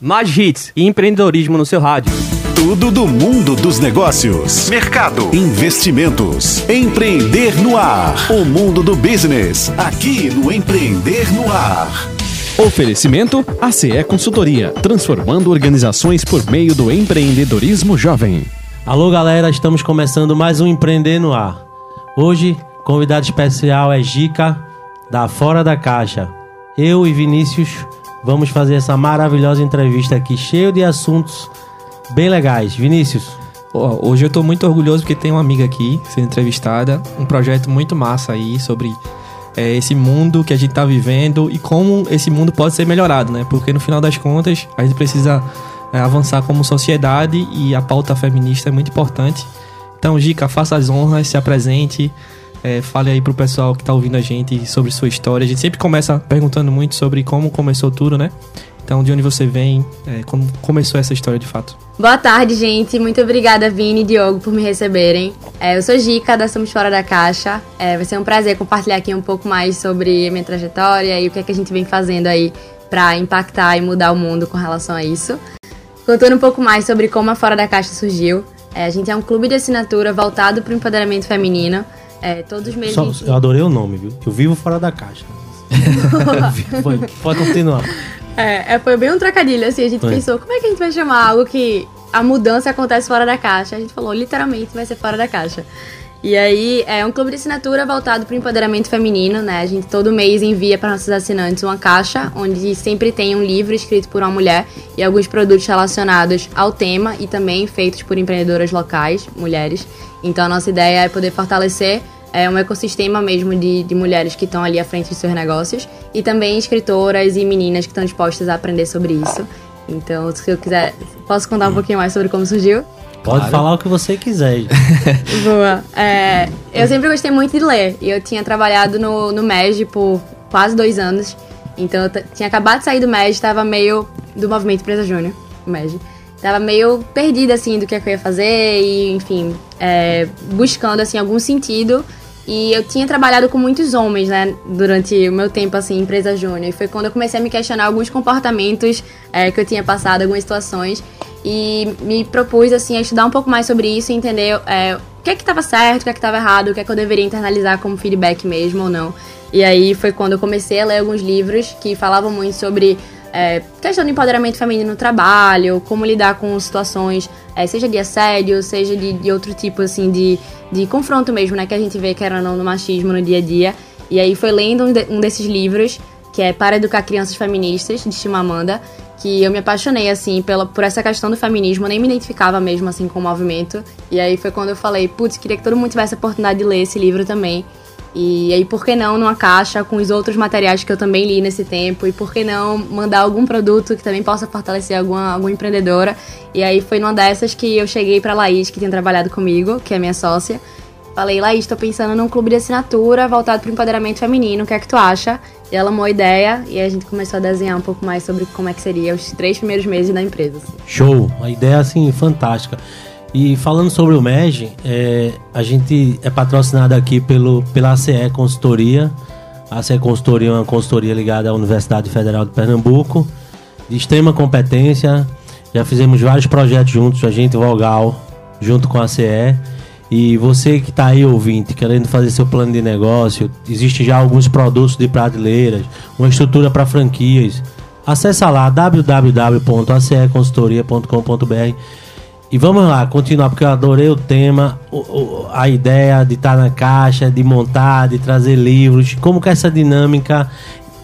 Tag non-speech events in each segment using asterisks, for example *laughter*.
mais hits e empreendedorismo no seu rádio. Tudo do mundo dos negócios, mercado, investimentos, empreender no ar. O mundo do business, aqui no Empreender no Ar. Oferecimento ACE Consultoria, transformando organizações por meio do empreendedorismo jovem. Alô galera, estamos começando mais um Empreender no Ar. Hoje, convidado especial é Gica, da Fora da Caixa. Eu e Vinícius vamos fazer essa maravilhosa entrevista aqui, cheio de assuntos bem legais. Vinícius. Hoje eu estou muito orgulhoso porque tem uma amiga aqui sendo entrevistada, um projeto muito massa aí sobre é, esse mundo que a gente está vivendo e como esse mundo pode ser melhorado, né? Porque no final das contas a gente precisa é, avançar como sociedade e a pauta feminista é muito importante. Então, Gica, faça as honras, se apresente, é, fale aí pro pessoal que está ouvindo a gente sobre sua história. A gente sempre começa perguntando muito sobre como começou tudo, né? Então, de onde você vem, é, como começou essa história de fato? Boa tarde, gente. Muito obrigada, Vini e Diogo, por me receberem. É, eu sou Gica, da Somos Fora da Caixa. É, vai ser um prazer compartilhar aqui um pouco mais sobre minha trajetória e o que, é que a gente vem fazendo aí para impactar e mudar o mundo com relação a isso. Contando um pouco mais sobre como a Fora da Caixa surgiu. É, a gente é um clube de assinatura voltado para o empoderamento feminino. É, todos os meses. Só, Eu adorei o nome, viu? Eu vivo fora da caixa. *laughs* Pode continuar. É, é, foi bem um trocadilho, assim, a gente foi. pensou, como é que a gente vai chamar algo que a mudança acontece fora da caixa? A gente falou, literalmente, vai ser fora da caixa. E aí, é um clube de assinatura voltado para o empoderamento feminino, né? A gente todo mês envia para nossos assinantes uma caixa, onde sempre tem um livro escrito por uma mulher e alguns produtos relacionados ao tema e também feitos por empreendedoras locais, mulheres. Então, a nossa ideia é poder fortalecer é um ecossistema mesmo de, de mulheres que estão ali à frente dos seus negócios e também escritoras e meninas que estão dispostas a aprender sobre isso. Então, se eu quiser, posso contar um pouquinho mais sobre como surgiu? Pode claro. falar o que você quiser. *laughs* Boa. É, eu sempre gostei muito de ler. E eu tinha trabalhado no, no MEG por quase dois anos. Então eu tinha acabado de sair do MEG, estava meio do movimento Empresa Júnior, MEG. Tava meio perdida, assim, do que, é que eu ia fazer e, enfim, é, buscando, assim, algum sentido e eu tinha trabalhado com muitos homens, né, durante o meu tempo, assim, empresa júnior. E foi quando eu comecei a me questionar alguns comportamentos é, que eu tinha passado, algumas situações. E me propus, assim, a estudar um pouco mais sobre isso e entender é, o que é que estava certo, o que é que estava errado, o que é que eu deveria internalizar como feedback mesmo ou não. E aí foi quando eu comecei a ler alguns livros que falavam muito sobre é, questão de empoderamento feminino no trabalho, como lidar com situações, é, seja de assédio, seja de, de, outro tipo, assim, de, de confronto mesmo, né? Que a gente vê que era no, no machismo no dia a dia. E aí foi lendo um, de, um desses livros, que é Para Educar Crianças Feministas, de Chimamanda, que eu me apaixonei, assim, pela, por essa questão do feminismo, nem me identificava mesmo, assim, com o movimento. E aí foi quando eu falei, putz, queria que todo mundo tivesse a oportunidade de ler esse livro também. E aí, por que não numa caixa com os outros materiais que eu também li nesse tempo? E por que não mandar algum produto que também possa fortalecer alguma, alguma empreendedora? E aí foi numa dessas que eu cheguei pra Laís, que tem trabalhado comigo, que é minha sócia. Falei, Laís, tô pensando num clube de assinatura voltado pro empoderamento feminino, o que é que tu acha? E ela amou a ideia e a gente começou a desenhar um pouco mais sobre como é que seria os três primeiros meses da empresa. Assim. Show! A ideia, assim, fantástica. E falando sobre o MEG, é, a gente é patrocinado aqui pelo, pela ACE Consultoria. A ACE Consultoria é uma consultoria ligada à Universidade Federal de Pernambuco, de extrema competência. Já fizemos vários projetos juntos, a gente Vogal, junto com a ACE. E você que está aí ouvinte, querendo fazer seu plano de negócio, existe já alguns produtos de prateleiras, uma estrutura para franquias. Acesse lá www.aceconsultoria.com.br e vamos lá, continuar, porque eu adorei o tema, a ideia de estar tá na caixa, de montar, de trazer livros, como que é essa dinâmica.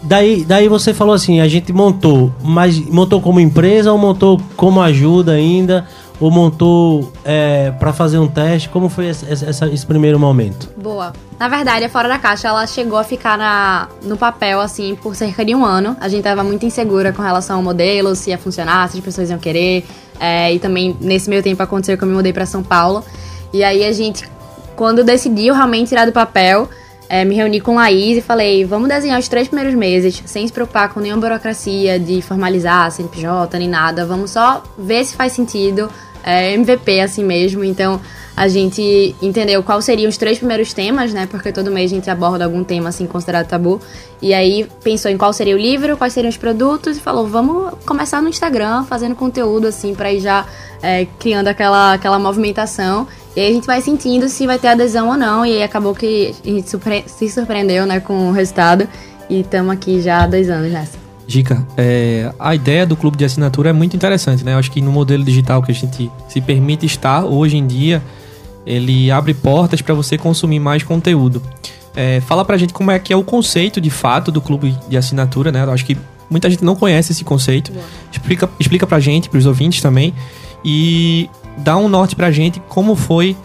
Daí, daí você falou assim, a gente montou, mas montou como empresa ou montou como ajuda ainda? Ou montou é, para fazer um teste? Como foi esse, esse, esse, primeiro momento? Boa. Na verdade, a Fora da Caixa, ela chegou a ficar na, no papel, assim, por cerca de um ano. A gente tava muito insegura com relação ao modelo, se ia funcionar, se as pessoas iam querer. É, e também, nesse meio tempo, aconteceu que eu me mudei para São Paulo. E aí a gente, quando decidiu realmente tirar do papel, é, me reuni com Laís e falei, vamos desenhar os três primeiros meses, sem se preocupar com nenhuma burocracia de formalizar CNPJ nem nada. Vamos só ver se faz sentido, é, MVP assim mesmo. Então a gente entendeu quais seriam os três primeiros temas, né? Porque todo mês a gente aborda algum tema assim considerado tabu. E aí pensou em qual seria o livro, quais seriam os produtos e falou: vamos começar no Instagram, fazendo conteúdo assim para ir já é, criando aquela, aquela movimentação. E aí a gente vai sentindo se vai ter adesão ou não. E aí acabou que a gente surpre se surpreendeu né, com o resultado. E estamos aqui já há dois anos nessa. Dica, é, a ideia do clube de assinatura é muito interessante, né? Eu acho que no modelo digital que a gente se permite estar hoje em dia, ele abre portas para você consumir mais conteúdo. É, fala pra gente como é que é o conceito de fato do clube de assinatura, né? Eu acho que muita gente não conhece esse conceito. Explica, explica pra gente, pros ouvintes também. E dá um norte pra gente como foi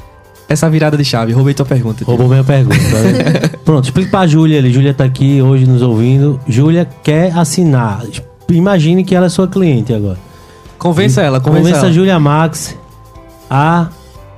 essa virada de chave. Roubei tua pergunta. Roubou minha pergunta. né? *laughs* Pronto, explica pra Júlia ali. Júlia tá aqui hoje nos ouvindo. Júlia quer assinar. Imagine que ela é sua cliente agora. Convença ela, convença, Convença a ela. Júlia Max a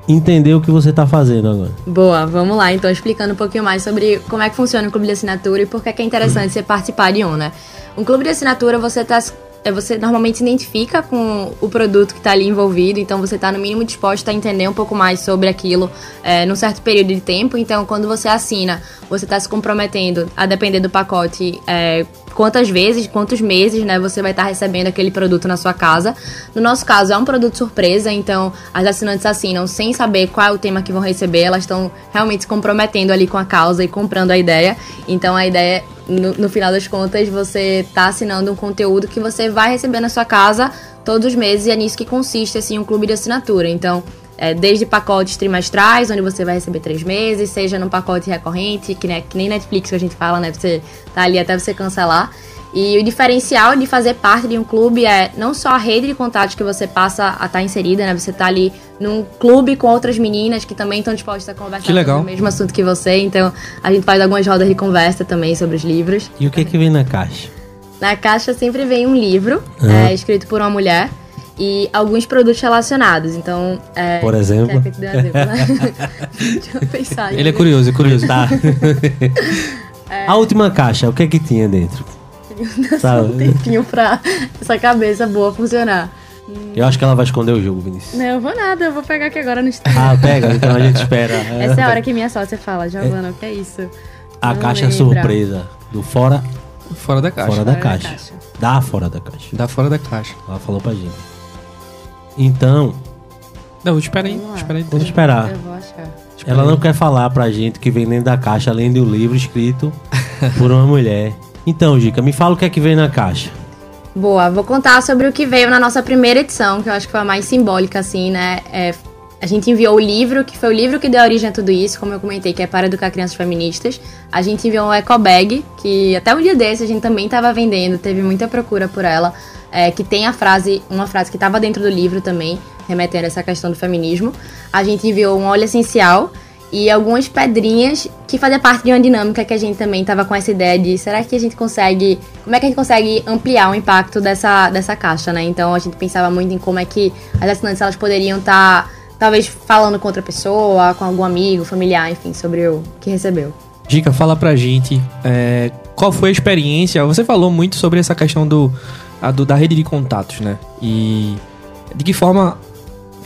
entender o que você tá fazendo agora. Boa, vamos lá. Então, explicando um pouquinho mais sobre como é que funciona o clube de assinatura e por que é que é interessante você participar de um, né? Um clube de assinatura, você tá. É, Você normalmente se identifica com o produto que está ali envolvido, então você está no mínimo disposto a entender um pouco mais sobre aquilo é, num certo período de tempo. Então, quando você assina, você está se comprometendo a depender do pacote é, quantas vezes, quantos meses, né, você vai estar recebendo aquele produto na sua casa. No nosso caso, é um produto surpresa, então as assinantes assinam sem saber qual é o tema que vão receber, elas estão realmente se comprometendo ali com a causa e comprando a ideia. Então a ideia, no, no final das contas, você tá assinando um conteúdo que você vai receber na sua casa todos os meses e é nisso que consiste assim um clube de assinatura. Então é, desde pacotes trimestrais, onde você vai receber três meses, seja num pacote recorrente, que, né, que nem Netflix que a gente fala, né? Você tá ali até você cancelar. E o diferencial de fazer parte de um clube é não só a rede de contatos que você passa a estar inserida, né? Você tá ali num clube com outras meninas que também estão dispostas a conversar Que legal. sobre o mesmo assunto que você. Então, a gente faz algumas rodas de conversa também sobre os livros. E o que que vem na caixa? Na caixa sempre vem um livro, Uhum. é, escrito por uma mulher, e alguns produtos relacionados. Então, é, Por exemplo? Quer que eu te dê um exemplo, né? Deixa eu pensar. Ele é curioso, é curioso. Tá. *laughs* A última caixa, o que que tinha dentro? um Sabe? tempinho pra essa cabeça boa funcionar. Eu acho que ela vai esconder o jogo, Vinícius. Não, eu vou nada, eu vou pegar aqui agora no estúdio. Ah, pega, então a gente espera. *laughs* Essa é a hora que minha sócia fala, Giovana, o que é isso? A Não caixa lembra. surpresa. Do fora, Fora da caixa. fora da Fora da caixa. caixa. Da fora da caixa. Dá fora da caixa. Ela falou pra gente. Então, Não, espera aí, Vamos espera aí. vamos esperar. Eu vou achar. Ela não quer falar pra gente que vem dentro da caixa, além do livro escrito *laughs* por uma mulher. Então, Gica, me fala o que é que vem na caixa. Boa, vou contar sobre o que veio na nossa primeira edição, que eu acho que foi a mais simbólica, assim, né? É, a gente enviou o livro, que foi o livro que deu origem a tudo isso, como eu comentei, que é para educar crianças feministas. A gente enviou um eco bag, que até um dia desse a gente também estava vendendo, teve muita procura por ela, é, que tem a frase, uma frase que estava dentro do livro também, remetendo a essa questão do feminismo. A gente enviou um óleo essencial e algumas pedrinhas que fazia parte de uma dinâmica que a gente também estava com essa ideia de será que a gente consegue, como é que a gente consegue ampliar o impacto dessa, dessa caixa, né? Então a gente pensava muito em como é que as assinantes elas poderiam estar talvez falando com outra pessoa, com algum amigo, familiar, enfim, sobre o que recebeu. Dica, fala pra gente é, qual foi a experiência. Você falou muito sobre essa questão do, a do- da rede de contatos, né? E de que forma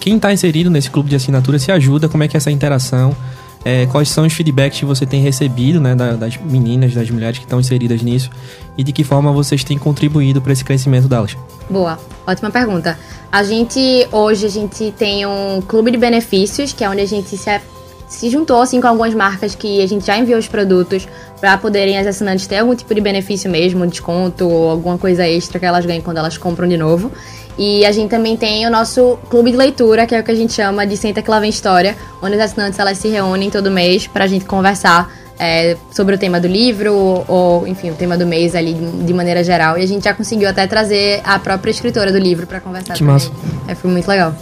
quem tá inserido nesse clube de assinatura se ajuda, como é que é essa interação, é, quais são os feedbacks que você tem recebido, né, da- das meninas, das mulheres que estão inseridas nisso, e de que forma vocês têm contribuído para esse crescimento delas. Boa, ótima pergunta. A gente, hoje, a gente tem um clube de benefícios, que é onde a gente se, se juntou, assim, com algumas marcas que a gente já enviou os produtos para poderem as assinantes ter algum tipo de benefício mesmo, desconto ou alguma coisa extra que elas ganhem quando elas compram de novo. E a gente também tem o nosso clube de leitura, que é o que a gente chama de Senta que lá vem história, onde as assinantes elas se reúnem todo mês pra gente conversar é, sobre o tema do livro, ou, enfim, o tema do mês ali de, maneira geral. E a gente já conseguiu até trazer a própria escritora do livro pra conversar Que também. massa. É, foi muito legal.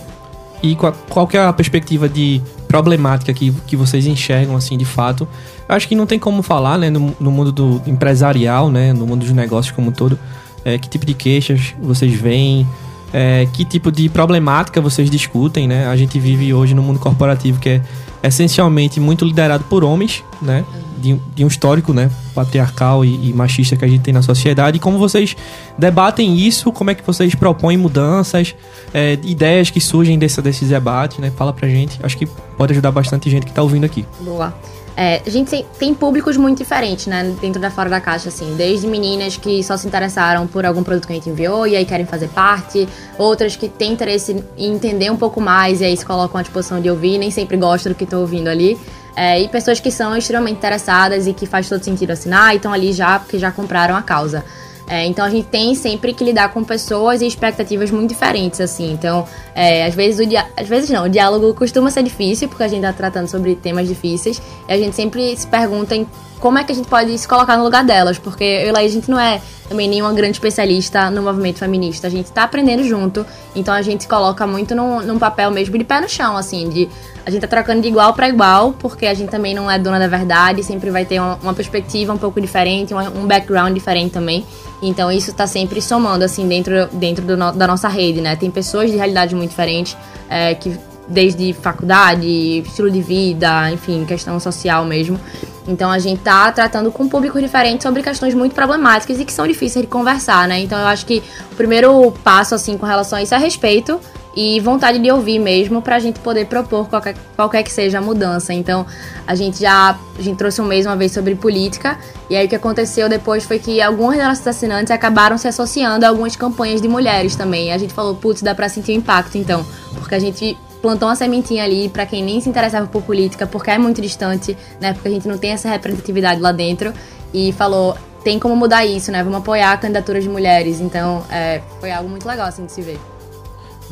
E qual, qual que é a perspectiva de problemática que, que vocês enxergam, assim, de fato? Eu acho que não tem como falar, né, no, no mundo do empresarial, né, no mundo dos negócios como um todo, é, que tipo de queixas vocês veem, é, que tipo de problemática vocês discutem, né? A gente vive hoje no mundo corporativo que é essencialmente muito liderado por homens, né? De, de um histórico, né? Patriarcal e, e, machista que a gente tem na sociedade. E como vocês debatem isso, como é que vocês propõem mudanças, é, ideias que surgem desse, desses debates, né? Fala pra gente. Acho que pode ajudar bastante gente que tá ouvindo aqui. Boa. É, a gente tem públicos muito diferentes, né, dentro da Fora da Caixa, assim. Desde meninas que só se interessaram por algum produto que a gente enviou e aí querem fazer parte, outras que têm interesse em entender um pouco mais e aí se colocam à disposição de ouvir, nem sempre gostam do que estão ouvindo ali. É, e pessoas que são extremamente interessadas e que faz todo sentido assinar e estão ali já porque já compraram a causa. É, então a gente tem sempre que lidar com pessoas e expectativas muito diferentes, assim. Então, é, às vezes o às vezes não, o diálogo costuma ser difícil, porque a gente está tratando sobre temas difíceis, e a gente sempre se pergunta em como é que a gente pode se colocar no lugar delas, porque eu e a gente não é também nenhuma grande especialista no movimento feminista, a gente está aprendendo junto, então a gente se coloca muito num, num papel mesmo de pé no chão, assim, de a gente tá trocando de igual para igual, porque a gente também não é dona da verdade, sempre vai ter uma, perspectiva um pouco diferente, um background diferente também. Então isso está sempre somando, assim, dentro, dentro no, da nossa rede, né? Tem pessoas de realidades muito diferentes, é, que desde faculdade, estilo de vida, enfim, questão social mesmo. Então a gente tá tratando com públicos diferentes sobre questões muito problemáticas e que são difíceis de conversar, né? Então eu acho que o primeiro passo, assim, com relação a isso é respeito e vontade de ouvir mesmo para a gente poder propor qualquer, qualquer que seja a mudança. Então, a gente já a gente trouxe um mês uma vez sobre política, e aí o que aconteceu depois foi que alguns dos nossos assinantes acabaram se associando a algumas campanhas de mulheres também. E a gente falou, putz, dá para sentir o impacto então, porque a gente plantou uma sementinha ali para quem nem se interessava por política, porque é muito distante, né? Porque a gente não tem essa representatividade lá dentro, e falou, tem como mudar isso, né? Vamos apoiar candidaturas de mulheres. Então, é, foi algo muito legal assim de se ver.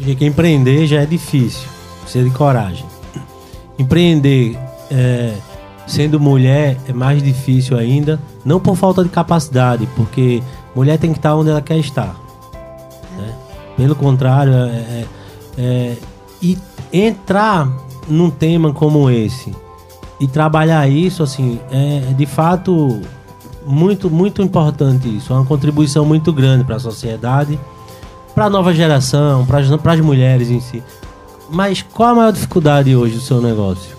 Porque empreender já é difícil, precisa de coragem. Empreender é, sendo mulher é mais difícil ainda, não por falta de capacidade, porque mulher tem que estar onde ela quer estar. Né? Pelo contrário, é, é, é, e entrar num tema como esse e trabalhar isso, assim, é de fato muito, muito importante isso. É uma contribuição muito grande para a sociedade para a nova geração, para as mulheres em si. Mas qual a maior dificuldade hoje do seu negócio?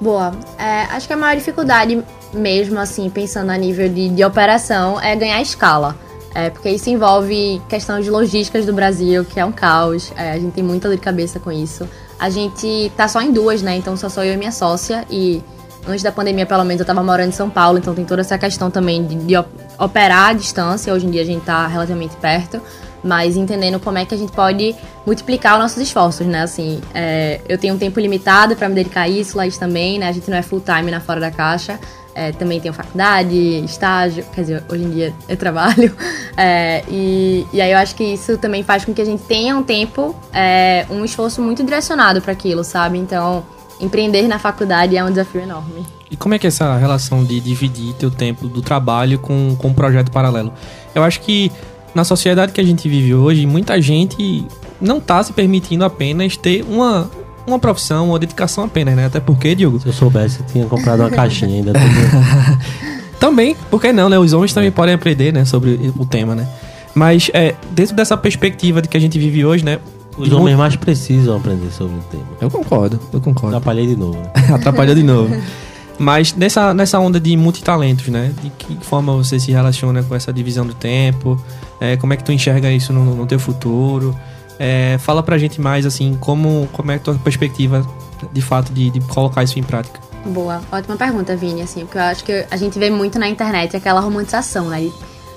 Boa. É, acho que a maior dificuldade, mesmo assim, pensando a nível de, de operação, é ganhar escala. É, porque isso envolve questão de logísticas do Brasil, que é um caos. É, a gente tem muita dor de cabeça com isso. A gente tá só em duas, né? Então só sou eu e minha sócia. E antes da pandemia, pelo menos, eu tava morando em São Paulo, então tem toda essa questão também de, de operar à distância. Hoje em dia a gente tá relativamente perto, mas entendendo como é que a gente pode multiplicar os nossos esforços, né? Assim, é, eu tenho um tempo limitado para me dedicar a isso, Laís também, né? A gente não é full time na Fora da Caixa. É, também tenho faculdade, estágio, quer dizer, hoje em dia eu trabalho. *laughs* É, e, e aí eu acho que isso também faz com que a gente tenha um tempo, é, um esforço muito direcionado para aquilo, sabe? Então, empreender na faculdade é um desafio enorme. E como é que é essa relação de dividir teu tempo do trabalho com, com um projeto paralelo? Eu acho que na sociedade que a gente vive hoje, muita gente não está se permitindo apenas ter uma, uma profissão, uma dedicação apenas, né? Até porque, Diogo... Se eu soubesse, eu tinha comprado uma caixinha ainda. *laughs* também, por que não, né? Os homens também podem aprender, né? Sobre o tema, né? Mas é, dentro dessa perspectiva de que a gente vive hoje, né? Os homens muito... mais precisam aprender sobre o tema. Eu concordo, eu concordo. Atrapalhei de novo. Né? *laughs* Atrapalhou de novo. Mas nessa, nessa onda de multitalentos, né? De que forma você se relaciona com essa divisão do tempo? É, como é que tu enxerga isso no, no teu futuro? É, fala pra gente mais, assim, como, como é a tua perspectiva, de fato, de, de colocar isso em prática. Boa, ótima pergunta, Vini, assim, porque eu acho que a gente vê muito na internet aquela romantização, né?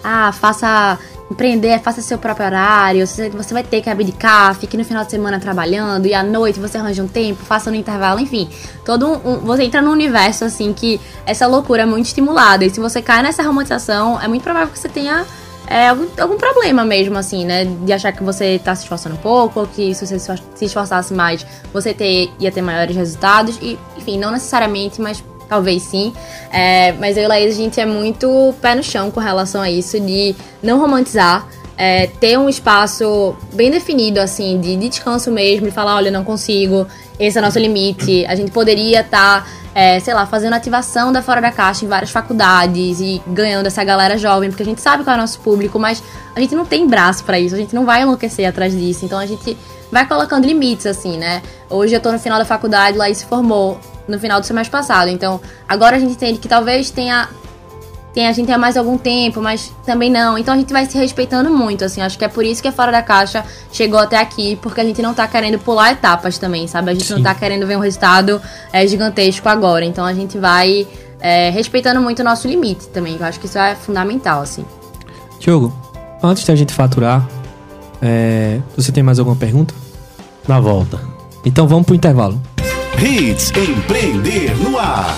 ah, faça empreender, faça seu próprio horário, você, vai ter que abdicar, fique no final de semana trabalhando e à noite você arranja um tempo, faça no intervalo, enfim. Todo um, um, você entra num universo assim que essa loucura é muito estimulada e se você cai nessa romantização, é muito provável que você tenha é, algum, algum problema mesmo, assim, né? De achar que você tá se esforçando um pouco, ou que se você se esforçasse mais, você ter, ia ter maiores resultados. E, enfim, não necessariamente, mas Talvez sim. É, mas eu e Laís, a gente é muito pé no chão com relação a isso, de não romantizar. É, ter um espaço bem definido, assim, de, de, descanso mesmo, de falar, olha, não consigo, esse é o nosso limite. A gente poderia estar tá, é, sei lá, fazendo ativação da Fora da Caixa em várias faculdades e ganhando essa galera jovem, porque a gente sabe qual é o nosso público, mas a gente não tem braço para isso, a gente não vai enlouquecer atrás disso. Então a gente vai colocando limites, assim, né? Hoje eu tô no final da faculdade, lá se formou no final do semestre passado. Então, agora a gente entende que talvez tenha tem, a gente tenha mais algum tempo, mas também não. Então a gente vai se respeitando muito, assim. Acho que é por isso que a Fora da Caixa chegou até aqui, porque a gente não tá querendo pular etapas também, sabe? A gente Sim. não tá querendo ver um resultado é, gigantesco agora. Então a gente vai é, respeitando muito o nosso limite também. Eu acho que isso é fundamental, assim. Diogo, antes da gente faturar, é, você tem mais alguma pergunta? Na volta. Então vamos pro intervalo. Hits Empreender no Ar.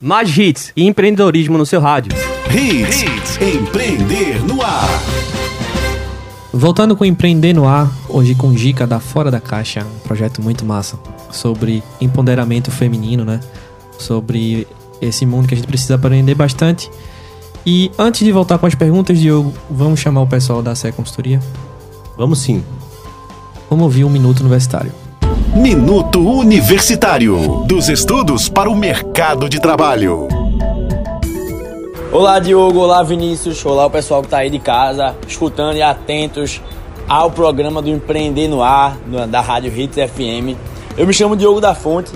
Mais hits e empreendedorismo no seu rádio. Hits, hits Empreender no Ar. Voltando com Empreender no Ar, hoje com dica da Fora da Caixa, um projeto muito massa sobre empoderamento feminino, né? Sobre esse mundo que a gente precisa aprender bastante. E antes de voltar com as perguntas, Diogo, vamos chamar o pessoal da CE Consultoria? Vamos sim. Vamos ouvir um minuto universitário. Minuto Universitário dos estudos para o mercado de trabalho. Olá, Diogo. Olá, Vinícius. Olá, o pessoal que está aí de casa, escutando e atentos ao programa do Empreender no Ar, da Rádio Hits FM. Eu me chamo Diogo da Fonte,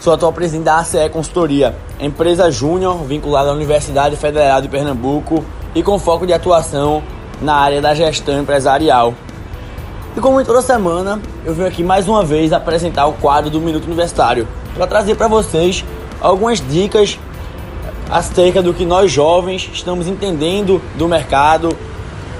sou atual presidente da ACE Consultoria, empresa júnior vinculada à Universidade Federal de Pernambuco e com foco de atuação na área da gestão empresarial. E como em toda semana, eu venho aqui mais uma vez apresentar o quadro do Minuto Universitário para trazer para vocês algumas dicas acerca do que nós jovens estamos entendendo do mercado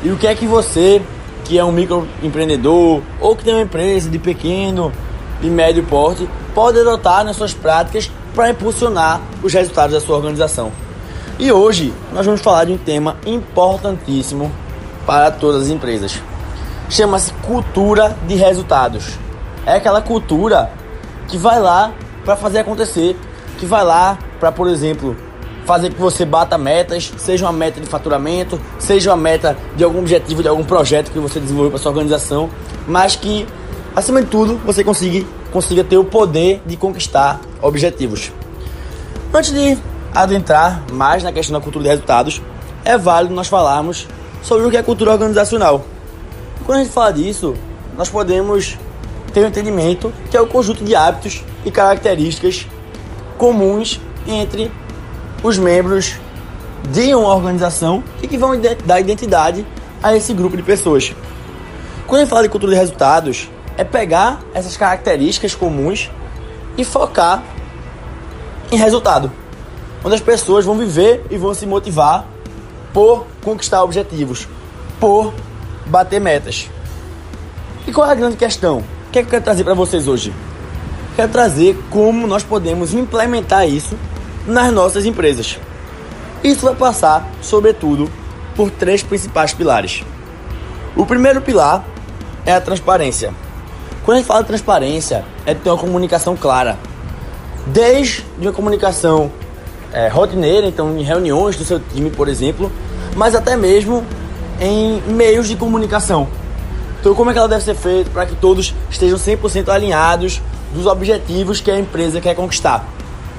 e o que é que você, que é um microempreendedor ou que tem uma empresa de pequeno e médio porte, pode adotar nas suas práticas para impulsionar os resultados da sua organização. E hoje nós vamos falar de um tema importantíssimo para todas as empresas chama-se cultura de resultados. É aquela cultura que vai lá para fazer acontecer, que vai lá para, por exemplo, fazer que você bata metas, seja uma meta de faturamento, seja uma meta de algum objetivo, de algum projeto que você desenvolveu para sua organização, mas que, acima de tudo, você consiga, consiga ter o poder de conquistar objetivos. Antes de adentrar mais na questão da cultura de resultados, é válido nós falarmos sobre o que é cultura organizacional. Quando a gente fala disso, nós podemos ter um entendimento que é o conjunto de hábitos e características comuns entre os membros de uma organização e que vão dar identidade a esse grupo de pessoas. Quando a gente fala de cultura de resultados, é pegar essas características comuns e focar em resultado, onde as pessoas vão viver e vão se motivar por conquistar objetivos, por bater metas. E qual é a grande questão? O que, é que eu quero trazer para vocês hoje? Quero trazer como nós podemos implementar isso nas nossas empresas. Isso vai passar, sobretudo, por três principais pilares. O primeiro pilar é a transparência. Quando a gente fala de transparência, é ter uma comunicação clara. Desde uma comunicação é, rotineira, então em reuniões do seu time, por exemplo, mas até mesmo em meios de comunicação. Então, como é que ela deve ser feita para que todos estejam 100% alinhados dos objetivos que a empresa quer conquistar?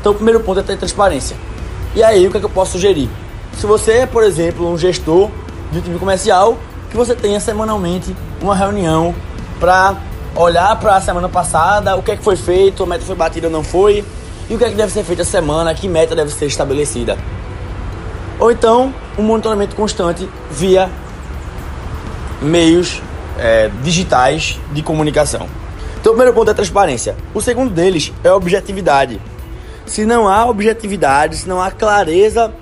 Então, o primeiro ponto é ter transparência. E aí, o que, é que eu posso sugerir? Se você é, por exemplo, um gestor de um time comercial, que você tenha semanalmente uma reunião para olhar para a semana passada, o que é que foi feito, a meta foi batida ou não foi, e o que é que deve ser feito a semana, que meta deve ser estabelecida. Ou então, um monitoramento constante via meios é, digitais de comunicação. Então, o primeiro ponto é transparência. O segundo deles é objetividade. Se não há objetividade, se não há clareza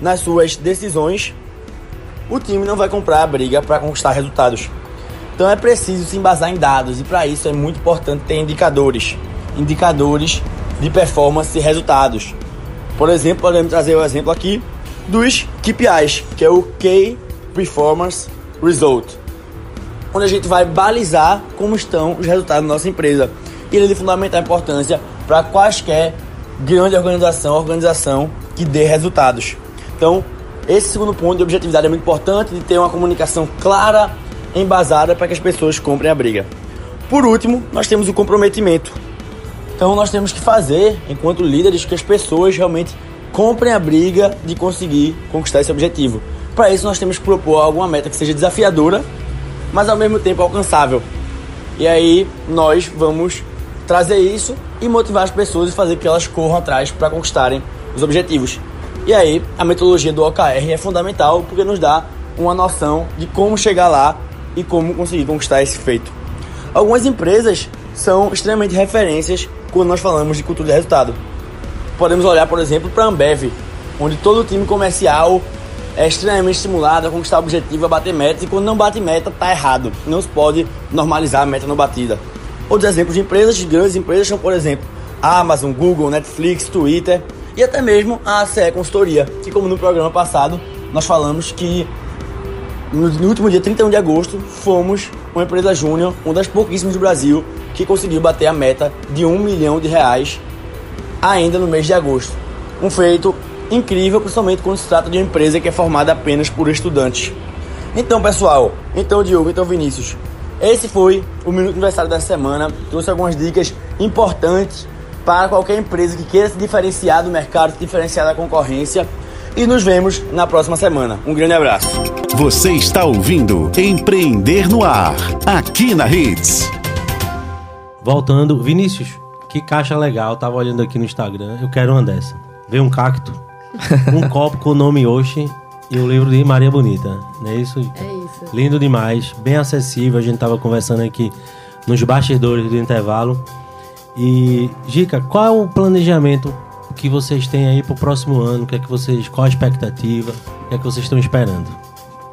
nas suas decisões, o time não vai comprar a briga para conquistar resultados. Então é preciso se embasar em dados e para isso é muito importante ter indicadores, indicadores de performance e resultados. Por exemplo, podemos trazer o exemplo aqui dos KPIs, que é o Key Performance Result onde a gente vai balizar como estão os resultados da nossa empresa. E ele é de fundamental importância para quaisquer grande organização, organização que dê resultados. Então, esse segundo ponto de objetividade é muito importante, de ter uma comunicação clara, embasada para que as pessoas comprem a briga. Por último, nós temos o comprometimento. Então nós temos que fazer, enquanto líderes, que as pessoas realmente comprem a briga de conseguir conquistar esse objetivo. Para isso nós temos que propor alguma meta que seja desafiadora, mas ao mesmo tempo alcançável. E aí nós vamos trazer isso e motivar as pessoas e fazer que elas corram atrás para conquistarem os objetivos. E aí a metodologia do OKR é fundamental porque nos dá uma noção de como chegar lá e como conseguir conquistar esse feito. Algumas empresas são extremamente referências quando nós falamos de cultura de resultado. Podemos olhar, por exemplo, para a Ambev, onde todo o time comercial é extremamente estimulado a conquistar o objetivo, a bater metas, e quando não bate meta, tá errado. Não se pode normalizar a meta não batida. Outros exemplos de empresas, de grandes empresas, são, por exemplo, Amazon, Google, Netflix, Twitter e até mesmo a ACE Consultoria, que como no programa passado, nós falamos que no, último dia 31 de agosto, fomos uma empresa júnior, uma das pouquíssimas do Brasil, que conseguiu bater a meta de um milhão de reais ainda no mês de agosto. Um feito incrível, principalmente quando se trata de uma empresa que é formada apenas por estudantes. Então, pessoal, então Diogo, então Vinícius, esse foi o Minuto Aniversário da semana. Trouxe algumas dicas importantes para qualquer empresa que queira se diferenciar do mercado, se diferenciar da concorrência. E nos vemos na próxima semana. Um grande abraço. Você está ouvindo Empreender no Ar, aqui na Hits. Voltando, Vinícius, que caixa legal. tava olhando aqui no Instagram. Eu quero uma dessa. Vê um cacto, um *laughs* copo com o nome Oxi e o livro de Maria Bonita. Não é isso? É isso. Lindo demais, bem acessível. A gente tava conversando aqui nos bastidores do intervalo. E, Gica, qual é o planejamento que vocês têm aí pro próximo ano? O que é que vocês, qual a expectativa? O que é que vocês estão esperando?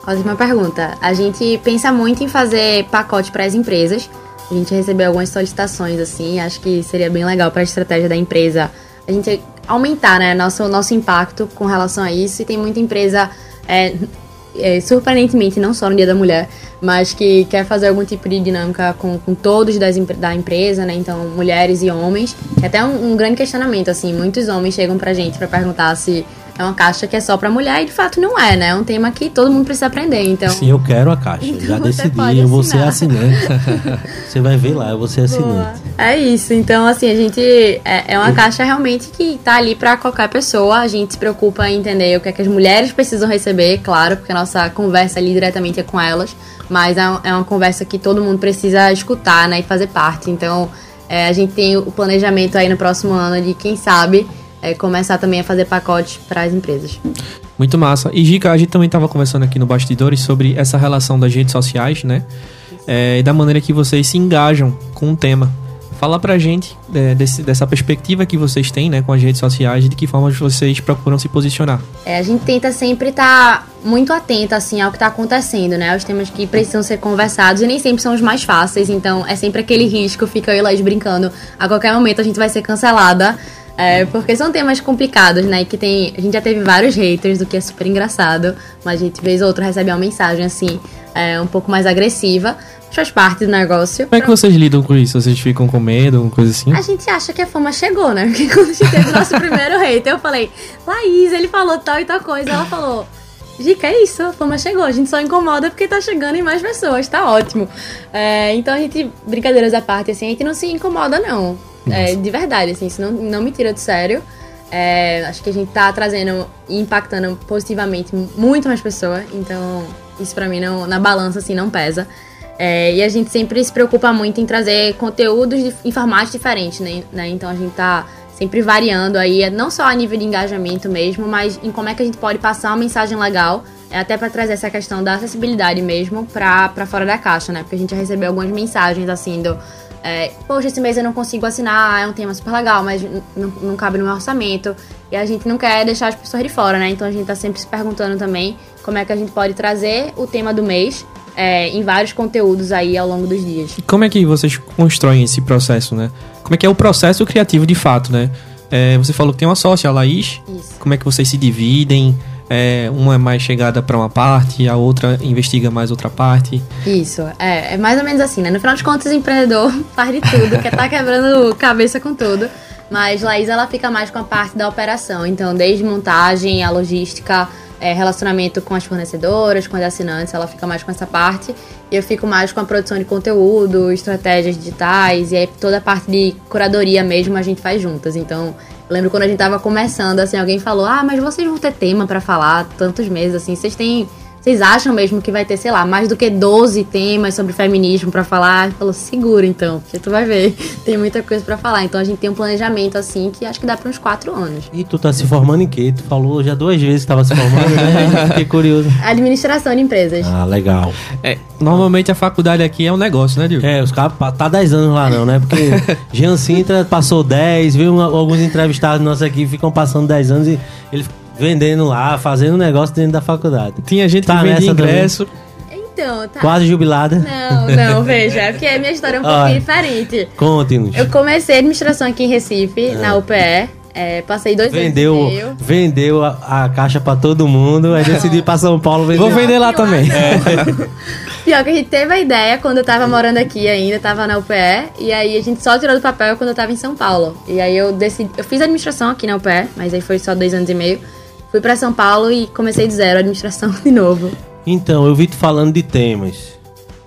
Ótima pergunta. A gente pensa muito em fazer pacote para as empresas a gente recebeu algumas solicitações, assim, acho que seria bem legal para a estratégia da empresa a gente aumentar, né, nosso, nosso impacto com relação a isso. E tem muita empresa, é, é, surpreendentemente, não só no Dia da Mulher, mas que quer fazer algum tipo de dinâmica com, com todos das, da empresa, né, então mulheres e homens. É até um, um grande questionamento, assim, muitos homens chegam pra gente para perguntar se é uma caixa que é só pra mulher e de fato não é, né? É um tema que todo mundo precisa aprender, então... Sim, eu quero a caixa, então já decidi, eu vou ser assinante. *laughs* você vai ver lá, eu vou ser assinante. Boa. É isso, então assim, a gente... É, é uma caixa realmente que tá ali pra qualquer pessoa, a gente se preocupa em entender o que é que as mulheres precisam receber, claro, porque a nossa conversa ali diretamente é com elas, mas é, é uma conversa que todo mundo precisa escutar, né, e fazer parte, então... É, a gente tem o planejamento aí no próximo ano de, quem sabe, é, começar também a fazer pacote para as empresas. Muito massa. E Gica, a gente também estava conversando aqui no Bastidores sobre essa relação das redes sociais, né? É, e da maneira que vocês se engajam com o tema. Fala pra gente é, desse, dessa perspectiva que vocês têm né, com as redes sociais e de que forma vocês procuram se posicionar. É, a gente tenta sempre estar tá muito atenta assim, ao que está acontecendo, né? Os temas que precisam ser conversados e nem sempre são os mais fáceis, então é sempre aquele risco, fica eu e Laís brincando. A qualquer momento a gente vai ser cancelada é, porque são temas complicados, né? Que tem. A gente já teve vários haters, o que é super engraçado. Mas a gente, vez ou outra, recebe uma mensagem assim, é, um pouco mais agressiva. Faz parte do negócio. Como é que vocês lidam com isso? Vocês ficam com medo, alguma coisa assim? A gente acha que a fama chegou, né? Porque quando a gente teve o nosso *laughs* primeiro hater, eu falei, Laís, ele falou tal e tal coisa. Ela falou. Gica, é isso, a fama chegou. A gente só incomoda porque tá chegando em mais pessoas, tá ótimo. É, então a gente, brincadeiras à parte, assim, a gente não se incomoda, não. É, de verdade, assim, isso não, não me tira de sério. É, acho que a gente tá trazendo e impactando positivamente muito mais pessoas, então isso pra mim não, na balança assim não pesa. É, e a gente sempre se preocupa muito em trazer conteúdos de, em formatos diferentes, né? né? Então a gente tá sempre variando aí, não só a nível de engajamento mesmo, mas em como é que a gente pode passar uma mensagem legal, é até para trazer essa questão da acessibilidade mesmo pra, pra fora da caixa, né? Porque a gente já recebeu algumas mensagens assim do é, poxa, esse mês eu não consigo assinar, é um tema super legal, mas não, não cabe no meu orçamento. E a gente não quer deixar as pessoas de fora, né? Então a gente tá sempre se perguntando também como é que a gente pode trazer o tema do mês é, em vários conteúdos aí ao longo dos dias. E como é que vocês constroem esse processo, né? Como é que é o processo criativo de fato, né? É, você falou que tem uma sócia, a Laís. Isso. Como é que vocês se dividem? É, uma é mais chegada para uma parte, a outra investiga mais outra parte. Isso, é, é mais ou menos assim, né? No final de contas, o empreendedor *laughs* faz de tudo, quer tá quebrando *laughs* cabeça com tudo. Mas Laís, ela fica mais com a parte da operação. Então, desde montagem, a logística, é, relacionamento com as fornecedoras, com as assinantes, ela fica mais com essa parte. E eu fico mais com a produção de conteúdo, estratégias digitais, e aí toda a parte de curadoria mesmo a gente faz juntas. Então, eu lembro quando a gente tava começando, assim, alguém falou: Ah, mas vocês vão ter tema para falar tantos meses, assim, vocês têm vocês acham mesmo que vai ter, sei lá, mais do que 12 temas sobre feminismo para falar? Falou, segura então, porque tu vai ver. *laughs* Tem muita coisa para falar. Então a gente tem um planejamento assim que acho que dá para uns 4 anos. E tu tá se formando em quê? Tu falou já duas vezes que tava se formando, né? *laughs* Fiquei curioso. Administração de empresas. Ah, legal. É, normalmente a faculdade aqui é um negócio, né, Diogo? É, os caras tá 10 anos lá não, né? Porque *laughs* Jean Sintra passou 10, viu alguns entrevistados nossos aqui ficam passando 10 anos e ele vendendo lá, fazendo negócio dentro da faculdade. Tinha gente Tá que vendia ingresso. Então, tá. Quase jubilada. Não, não, veja, é porque a minha história é um pouquinho diferente. Conte-nos. Eu comecei administração aqui em Recife, na UPE. é, passei dois Vendeu, anos e meio. vendeu a, a caixa pra todo mundo, aí decidi ir pra São Paulo vender. Vou vender lá Eu também. *laughs* Pior que a gente teve a ideia quando eu tava morando aqui ainda, tava na UPE, e aí a gente só tirou do papel quando eu tava em São Paulo. E aí eu decidi. Eu fiz administração aqui na UPE, mas aí foi só dois anos e meio. Fui pra São Paulo e comecei de zero a administração *laughs* de novo. Então, eu vi tu falando de temas.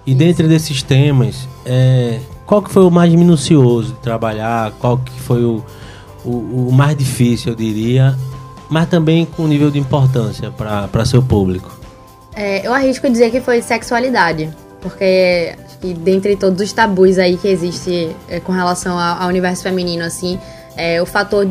E dentre desses temas, é, qual que foi o mais minucioso de trabalhar? Qual que foi o, o, o mais difícil, eu diria? Mas também com nível de importância para seu público. É, eu arrisco dizer que foi sexualidade. Porque acho que dentre todos os tabus aí que existe é, com relação ao, ao universo feminino, assim, é, o fator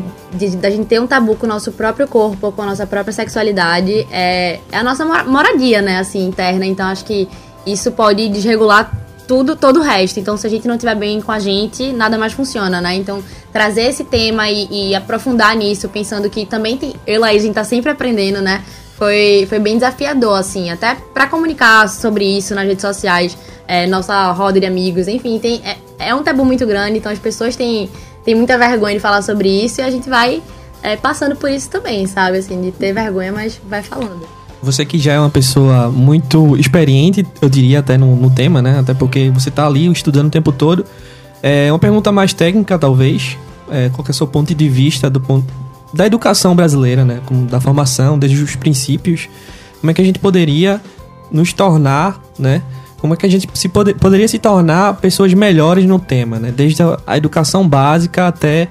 da gente ter um tabu com o nosso próprio corpo, com a nossa própria sexualidade, é, é a nossa mora- moradia, né, assim, interna. Então acho que isso pode desregular tudo, todo o resto. Então, se a gente não estiver bem com a gente, nada mais funciona, né? Então, trazer esse tema e, e aprofundar nisso, pensando que também tem. Eu Laís, a gente tá sempre aprendendo, né? Foi, foi bem desafiador, assim, até pra comunicar sobre isso nas redes sociais, é, nossa roda de amigos, enfim, tem, é, é um tabu muito grande, então as pessoas têm, têm muita vergonha de falar sobre isso e a gente vai é, passando por isso também, sabe? Assim, de ter vergonha, mas vai falando. Você que já é uma pessoa muito experiente, eu diria até no, no tema, né? Até porque você tá ali estudando o tempo todo. É uma pergunta mais técnica, talvez. É, qual é o seu ponto de vista do ponto da educação brasileira, né? Como da formação, desde os princípios. Como é que a gente poderia nos tornar, né? Como é que a gente se pode, poderia se tornar pessoas melhores no tema, né? Desde a, a educação básica até,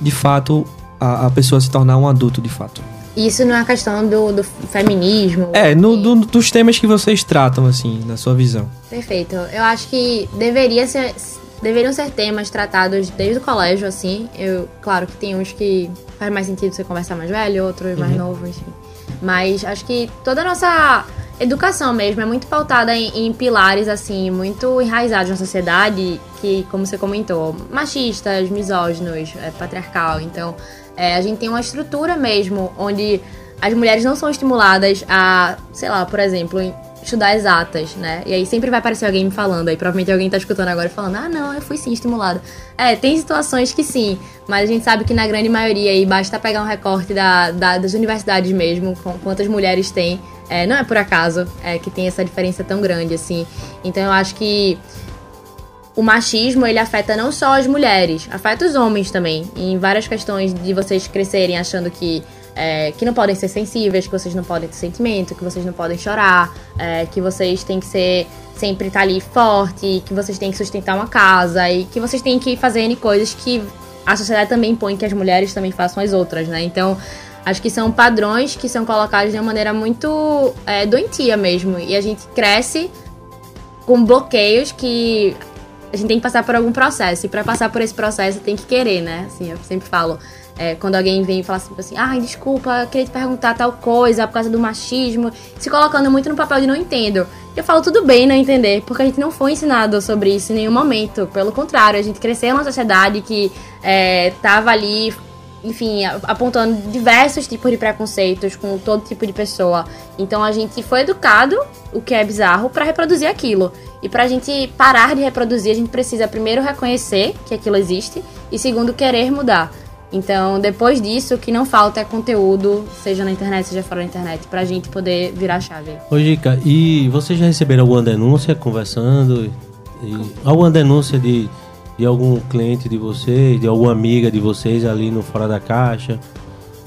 de fato, a, a pessoa se tornar um adulto, de fato. Isso não é questão do, do feminismo. É, no, do- dos temas que vocês tratam, assim, na sua visão. Perfeito. Eu acho que deveria ser, deveriam ser temas tratados desde o colégio, assim. Eu, claro que tem uns que faz mais sentido você conversar mais velho, outros mais novo, enfim. Mas acho que toda a nossa educação mesmo é muito pautada em, em pilares, assim, muito enraizados na sociedade, que, como você comentou, machistas, misóginos, é, patriarcal. Então, é, a gente tem uma estrutura mesmo onde as mulheres não são estimuladas a, sei lá, por exemplo, em estudar exatas, né? E aí sempre vai aparecer alguém me falando, aí provavelmente alguém tá escutando agora falando, ah, não, eu fui sim estimulada. É, tem situações que sim, mas a gente sabe que na grande maioria aí basta pegar um recorte da, da- das universidades mesmo, com quantas mulheres tem. É, não é por acaso é, que tem essa diferença tão grande, assim. Então eu acho que o machismo ele afeta não só as mulheres, afeta os homens também. Em várias questões de vocês crescerem achando que, é, que não podem ser sensíveis, que vocês não podem ter sentimento, que vocês não podem chorar, é, que vocês têm que ser sempre estar ali forte, que vocês têm que sustentar uma casa e que vocês têm que fazer N coisas que a sociedade também impõe que as mulheres também façam as outras, né? Então, acho que são padrões que são colocados de uma maneira muito é, doentia mesmo. E a gente cresce com bloqueios que a gente tem que passar por algum processo. E pra passar por esse processo tem que querer, né? Assim, eu sempre falo. É, quando alguém vem e fala assim, assim, ai, desculpa, queria te perguntar tal coisa por causa do machismo, se colocando muito no papel de não entendo. Eu falo, tudo bem não entender, porque a gente não foi ensinado sobre isso em nenhum momento. Pelo contrário, a gente cresceu numa sociedade que é, tava ali enfim, apontando diversos tipos de preconceitos com todo tipo de pessoa. Então a gente foi educado, o que é bizarro, pra reproduzir aquilo. E pra gente parar de reproduzir, a gente precisa primeiro reconhecer que aquilo existe e segundo querer mudar. Então, depois disso, o que não falta é conteúdo, seja na internet, seja fora da internet, pra gente poder virar chave. Ô, Gica, e vocês já receberam alguma denúncia conversando? E, alguma denúncia de, de algum cliente de vocês, de alguma amiga de vocês ali no Fora da Caixa?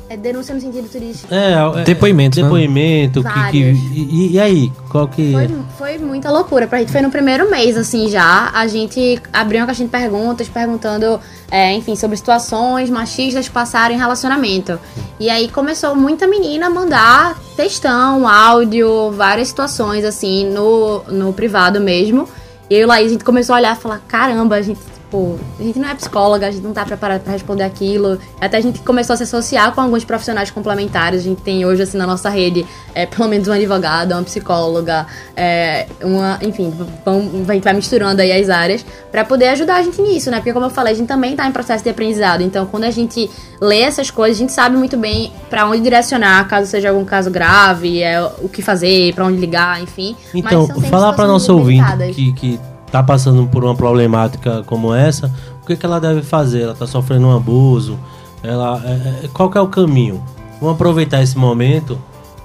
É denúncia no sentido turístico. É, é Depoimento, né? Depoimento. Que, que, e, e aí? Qual que. Foi, foi muita loucura pra gente. Foi no primeiro mês, assim, já. A gente abriu uma caixinha de perguntas, perguntando, é, enfim, sobre situações machistas que passaram em relacionamento. E aí começou muita menina a mandar textão, áudio, várias situações, assim, no, no privado mesmo. E eu e o Laís, a gente começou a olhar e falar, caramba, a gente, pô, a gente não é psicóloga, a gente não tá preparada pra responder aquilo. Até a gente começou a se associar com alguns profissionais complementares. A gente tem hoje, assim, na nossa rede, é, pelo menos uma advogada, uma psicóloga, é, uma, enfim, vão, a gente vai misturando aí as áreas pra poder ajudar a gente nisso, né? Porque, como eu falei, a gente também tá em processo de aprendizado. Então, quando a gente lê essas coisas, a gente sabe muito bem pra onde direcionar, caso seja algum caso grave, é, o que fazer, pra onde ligar, enfim. Então, falar para nosso ouvinte que, que tá passando por uma problemática como essa, o que, que ela deve fazer? Ela tá sofrendo um abuso? Ela, é, é, qual é o caminho? Vamos aproveitar esse momento,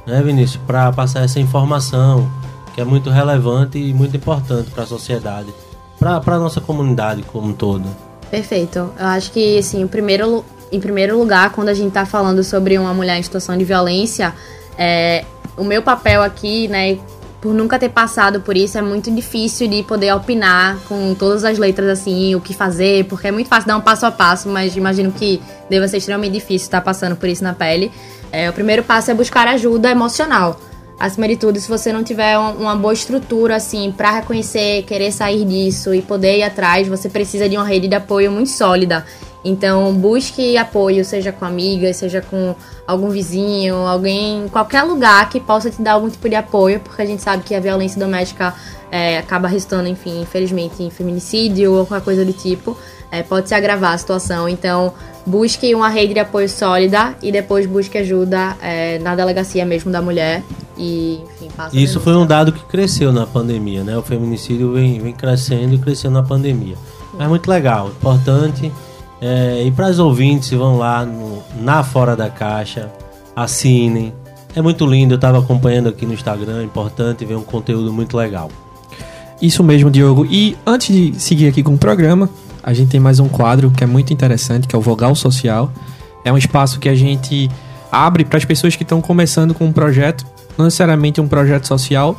né, Vinícius, para passar essa informação que é muito relevante e muito importante para a sociedade, para a nossa comunidade como um todo. Perfeito. Eu acho que, assim, primeiro, em primeiro lugar, quando a gente tá falando sobre uma mulher em situação de violência, é, o meu papel aqui, né, por nunca ter passado por isso, é muito difícil de poder opinar com todas as letras, assim, o que fazer, porque é muito fácil dar um passo a passo, mas imagino que deva ser extremamente difícil estar passando por isso na pele. É, o primeiro passo é buscar ajuda emocional. Acima de tudo, se você não tiver um- uma boa estrutura, assim, pra reconhecer, querer sair disso e poder ir atrás, você precisa de uma rede de apoio muito sólida. Então, busque apoio, seja com amigas, seja com algum vizinho, alguém, em qualquer lugar que possa te dar algum tipo de apoio, porque a gente sabe que a violência doméstica é, acaba restando, enfim, infelizmente, em feminicídio ou qualquer coisa do tipo. É, pode se agravar a situação. Então, busque uma rede de apoio sólida e depois busque ajuda é, na delegacia mesmo da mulher. E, enfim, Isso foi um dado que cresceu na pandemia, né? O feminicídio vem, vem crescendo e cresceu na pandemia. É muito legal, importante. É, e para os ouvintes, vão lá no, na Fora da Caixa, assinem. É muito lindo, eu estava acompanhando aqui no Instagram, é importante ver um conteúdo muito legal. Isso mesmo, Diogo. E antes de seguir aqui com o programa, a gente tem mais um quadro que é muito interessante, que é o Vogal Social. É um espaço que a gente abre para as pessoas que estão começando com um projeto, não necessariamente um projeto social,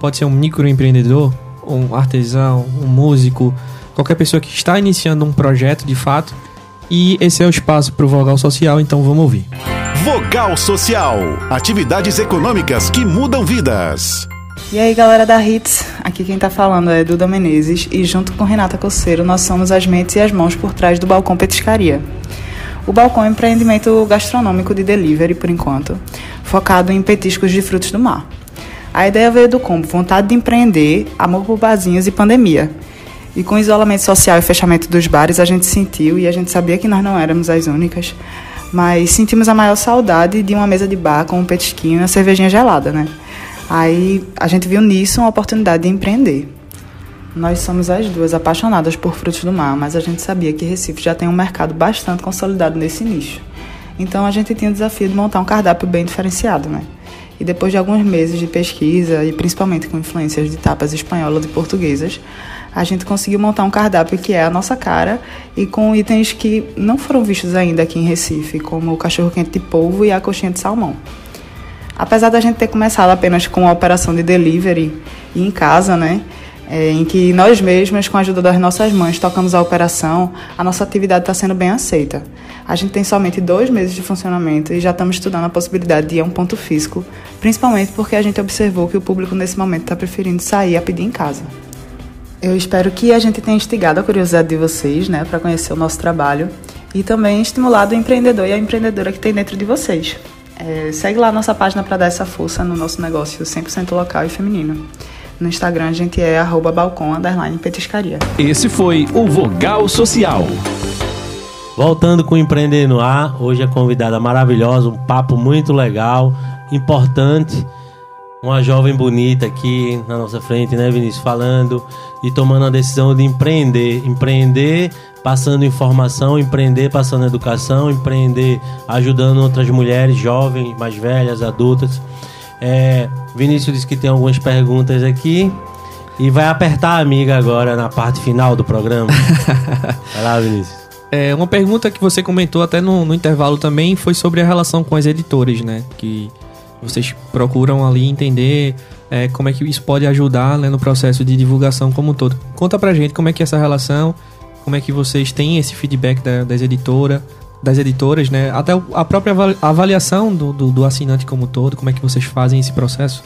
pode ser um microempreendedor, um artesão, um músico, qualquer pessoa que está iniciando um projeto de fato. E esse é o espaço para o Vogal Social, então vamos ouvir. Vogal Social. Atividades econômicas que mudam vidas. E aí, galera da Hits, aqui quem tá falando é Duda Menezes e junto com Renata Coceiro nós somos as mentes e as mãos por trás do Balcão Petiscaria. O Balcão é um empreendimento gastronômico de delivery, por enquanto, focado em petiscos de frutos do mar. A ideia veio do combo vontade de empreender, amor por barzinhos e pandemia. E com o isolamento social e fechamento dos bares, a gente sentiu, e a gente sabia que nós não éramos as únicas, mas sentimos a maior saudade de uma mesa de bar com um petisquinho e uma cervejinha gelada, né? Aí a gente viu nisso uma oportunidade de empreender. Nós somos as duas apaixonadas por frutos do mar, mas a gente sabia que Recife já tem um mercado bastante consolidado nesse nicho. Então a gente tinha o desafio de montar um cardápio bem diferenciado, né? E depois de alguns meses de pesquisa, e principalmente com influências de tapas espanholas e portuguesas, a gente conseguiu montar um cardápio que é a nossa cara e com itens que não foram vistos ainda aqui em Recife, como o cachorro quente de polvo e a coxinha de salmão. Apesar da gente ter começado apenas com a operação de delivery e em casa, né? é, em que nós mesmas, com a ajuda das nossas mães, tocamos a operação, a nossa atividade está sendo bem aceita. A gente tem somente dois meses de funcionamento e já estamos estudando a possibilidade de ir a um ponto físico, principalmente porque a gente observou que o público nesse momento está preferindo sair a pedir em casa. Eu espero que a gente tenha instigado a curiosidade de vocês, né, para conhecer o nosso trabalho e também estimulado o empreendedor e a empreendedora que tem dentro de vocês. É, segue lá a nossa página para dar essa força no nosso negócio 100% local e feminino. No Instagram a gente é arroba balcão petiscaria. Esse foi o Vogal Social. Voltando com o Empreender no Ar, hoje a convidada maravilhosa, um papo muito legal, importante. Uma jovem bonita aqui na nossa frente, né, Vinícius? Falando e tomando a decisão de empreender. Empreender passando informação, empreender passando educação, empreender ajudando outras mulheres jovens, mais velhas, adultas. É, Vinícius disse que tem algumas perguntas aqui e vai apertar a amiga agora na parte final do programa. *laughs* Vai lá, Vinícius. É, uma pergunta que você comentou até no, no intervalo também foi sobre a relação com as editoras, né? Que vocês procuram ali entender é, como é que isso pode ajudar né, no processo de divulgação como um todo. Conta pra gente como é que é essa relação, como é que vocês têm esse feedback da, das editoras, das editoras, né? Até a própria avaliação do, do, do assinante como um todo, como é que vocês fazem esse processo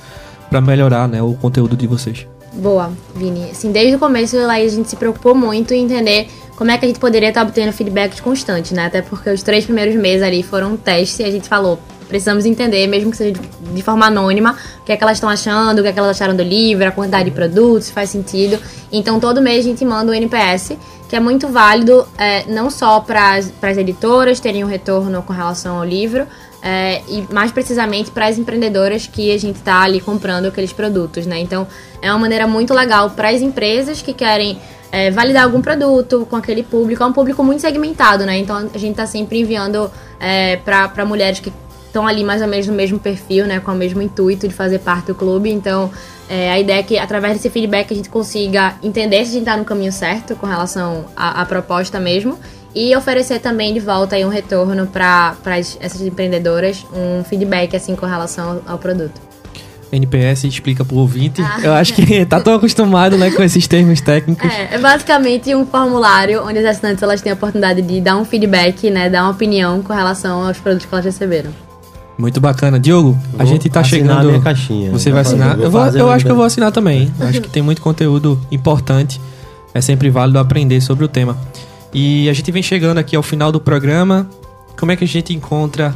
para melhorar né, o conteúdo de vocês. Boa, Vini. Assim, desde o começo, lá a gente se preocupou muito em entender como é que a gente poderia estar obtendo feedback constante, né? Até porque os três primeiros meses ali foram um teste e a gente falou, precisamos entender, mesmo que seja de forma anônima, o que é que elas estão achando, o que é que elas acharam do livro, a quantidade de produtos, se faz sentido. Então, todo mês a gente manda o NPS, que é muito válido é, não só para as editoras terem um retorno com relação ao livro, é, e mais precisamente para as empreendedoras que a gente está ali comprando aqueles produtos, né? Então é uma maneira muito legal para as empresas que querem é, validar algum produto com aquele público. É um público muito segmentado, né? Então a gente está sempre enviando é, para mulheres que estão ali mais ou menos no mesmo perfil, né? Com o mesmo intuito de fazer parte do clube. Então é, a ideia é que através desse feedback a gente consiga entender se a gente está no caminho certo com relação à, à proposta mesmo e oferecer também de volta aí um retorno para essas empreendedoras, um feedback assim com relação ao, ao produto. NPS explica pro ouvinte. Ah. Eu acho que *laughs* tá tão acostumado né, com esses termos técnicos. É, é basicamente um formulário onde as assinantes elas têm a oportunidade de dar um feedback, né, dar uma opinião com relação aos produtos que elas receberam. Muito bacana. Diogo, a gente tá chegando. Minha caixinha. Você vai assinar? Eu, vou, eu acho que eu vou assinar também. acho que tem muito conteúdo importante. É sempre válido aprender sobre o tema. E a gente vem chegando aqui ao final do programa. Como é que a gente encontra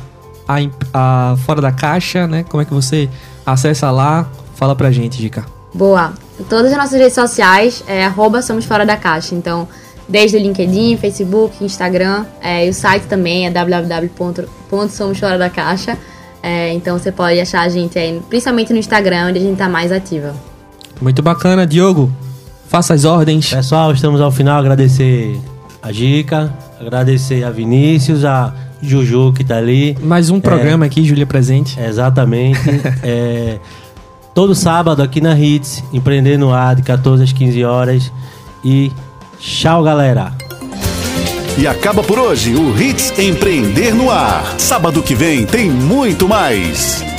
a, a Fora da Caixa, né? Como é que você acessa lá? Fala pra gente, Dica. Boa. Todas as nossas redes sociais é arroba Somos Fora da Caixa. Então, desde o LinkedIn, Facebook, Instagram. É, e o site também é www.somosforadacaixa. É, então você pode achar a gente aí, principalmente no Instagram, onde a gente tá mais ativa. Muito bacana, Diogo. Faça as ordens. Pessoal, estamos ao final. Agradecer a Dica, agradecer a Vinícius, a Juju que tá ali. Mais um programa é, aqui, Júlia presente. Exatamente. *laughs* é, todo sábado aqui na Hits, Empreender no Ar, de 14 às 15 horas. E tchau, galera. E acaba por hoje o Hits Empreender no Ar. Sábado que vem tem muito mais.